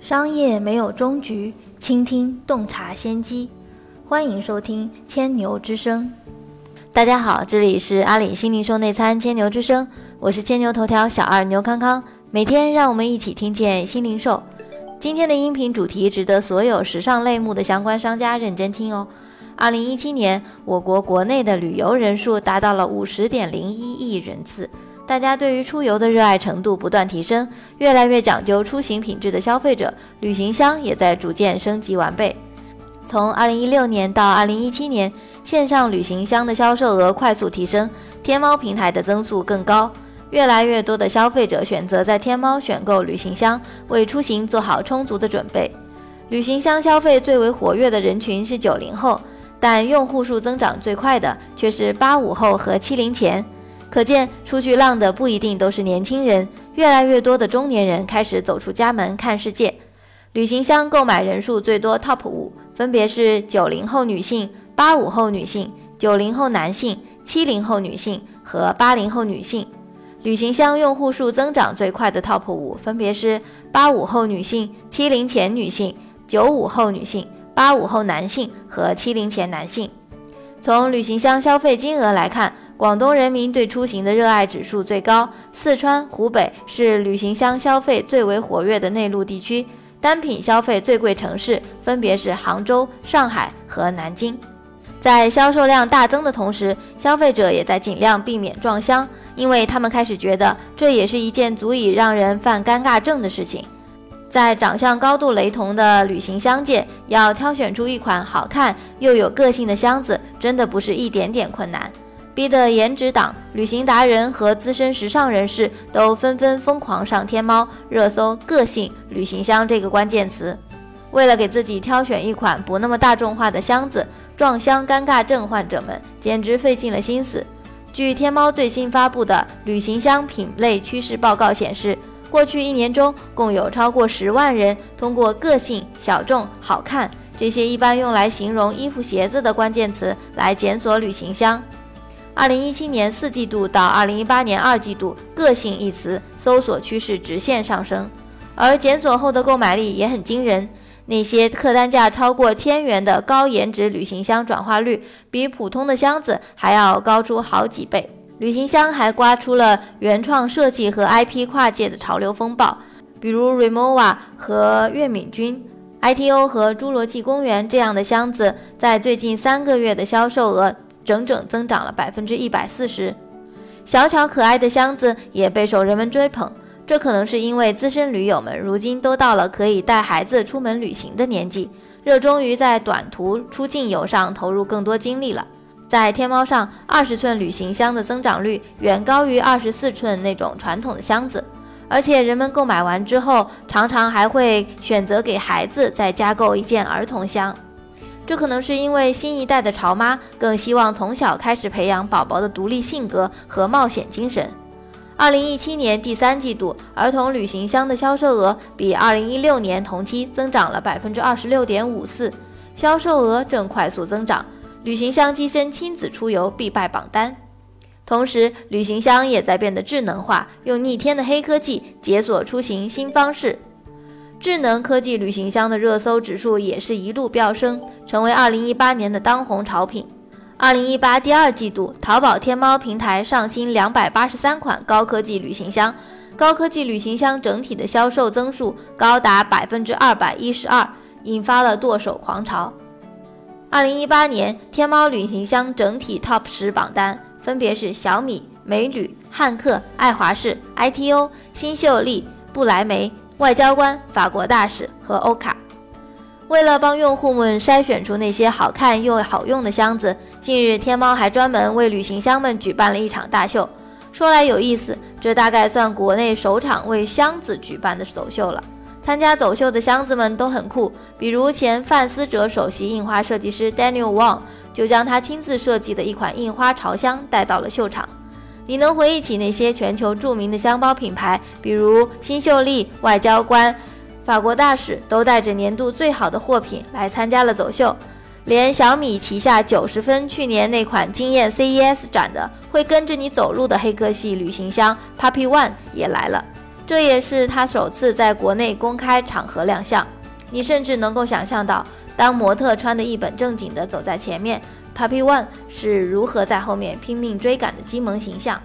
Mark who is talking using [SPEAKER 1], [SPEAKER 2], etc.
[SPEAKER 1] 商业没有终局，倾听洞察先机。欢迎收听千牛之声。大家好，这里是阿里新零售内参千牛之声，我是千牛头条小二牛康康。每天让我们一起听见新零售。今天的音频主题值得所有时尚类目的相关商家认真听哦。二零一七年，我国国内的旅游人数达到了五十点零一亿人次。大家对于出游的热爱程度不断提升，越来越讲究出行品质的消费者，旅行箱也在逐渐升级完备。从2016年到2017年，线上旅行箱的销售额快速提升，天猫平台的增速更高，越来越多的消费者选择在天猫选购旅行箱，为出行做好充足的准备。旅行箱消费最为活跃的人群是九零后，但用户数增长最快的却是八五后和七零前。可见，出去浪的不一定都是年轻人，越来越多的中年人开始走出家门看世界。旅行箱购买人数最多 TOP 五分别是九零后女性、八五后女性、九零后男性、七零后女性和八零后女性。旅行箱用户数增长最快的 TOP 五分别是八五后女性、七零前女性、九五后女性、八五后男性和七零前男性。从旅行箱消费金额来看。广东人民对出行的热爱指数最高，四川、湖北是旅行箱消费最为活跃的内陆地区，单品消费最贵城市分别是杭州、上海和南京。在销售量大增的同时，消费者也在尽量避免撞箱，因为他们开始觉得这也是一件足以让人犯尴尬症的事情。在长相高度雷同的旅行箱界，要挑选出一款好看又有个性的箱子，真的不是一点点困难。逼得颜值党、旅行达人和资深时尚人士都纷纷疯狂上天猫热搜“个性旅行箱”这个关键词。为了给自己挑选一款不那么大众化的箱子，撞箱尴尬症患者们简直费尽了心思。据天猫最新发布的旅行箱品类趋势报告显示，过去一年中，共有超过十万人通过“个性、小众、好看”这些一般用来形容衣服、鞋子的关键词来检索旅行箱。二零一七年四季度到二零一八年二季度，“个性”一词搜索趋势直线上升，而检索后的购买力也很惊人。那些客单价超过千元的高颜值旅行箱转化率，比普通的箱子还要高出好几倍。旅行箱还刮出了原创设计和 IP 跨界的潮流风暴，比如 Remova 和岳敏君、ITO 和侏罗纪公园这样的箱子，在最近三个月的销售额。整整增长了百分之一百四十，小巧可爱的箱子也备受人们追捧。这可能是因为资深驴友们如今都到了可以带孩子出门旅行的年纪，热衷于在短途出境游上投入更多精力了。在天猫上，二十寸旅行箱的增长率远高于二十四寸那种传统的箱子，而且人们购买完之后，常常还会选择给孩子再加购一件儿童箱。这可能是因为新一代的潮妈更希望从小开始培养宝宝的独立性格和冒险精神。二零一七年第三季度，儿童旅行箱的销售额比二零一六年同期增长了百分之二十六点五四，销售额正快速增长，旅行箱跻身亲子出游必败榜单。同时，旅行箱也在变得智能化，用逆天的黑科技解锁出行新方式。智能科技旅行箱的热搜指数也是一路飙升，成为2018年的当红潮品。2018第二季度，淘宝天猫平台上新283款高科技旅行箱，高科技旅行箱整体的销售增速高达百分之二百一十二，引发了剁手狂潮。2018年天猫旅行箱整体 TOP 十榜单分别是小米、美旅、汉克、爱华仕、ITO、新秀丽、不来梅。外交官、法国大使和欧卡，为了帮用户们筛选出那些好看又好用的箱子，近日天猫还专门为旅行箱们举办了一场大秀。说来有意思，这大概算国内首场为箱子举办的走秀了。参加走秀的箱子们都很酷，比如前范思哲首席印花设计师 Daniel Wang 就将他亲自设计的一款印花潮箱带到了秀场。你能回忆起那些全球著名的箱包品牌，比如新秀丽、外交官、法国大使，都带着年度最好的货品来参加了走秀。连小米旗下九十分去年那款惊艳 CES 展的会跟着你走路的黑客系旅行箱 Puppy One 也来了，这也是他首次在国内公开场合亮相。你甚至能够想象到，当模特穿的一本正经的走在前面，Pappy One 是如何在后面拼命追赶的基萌形象。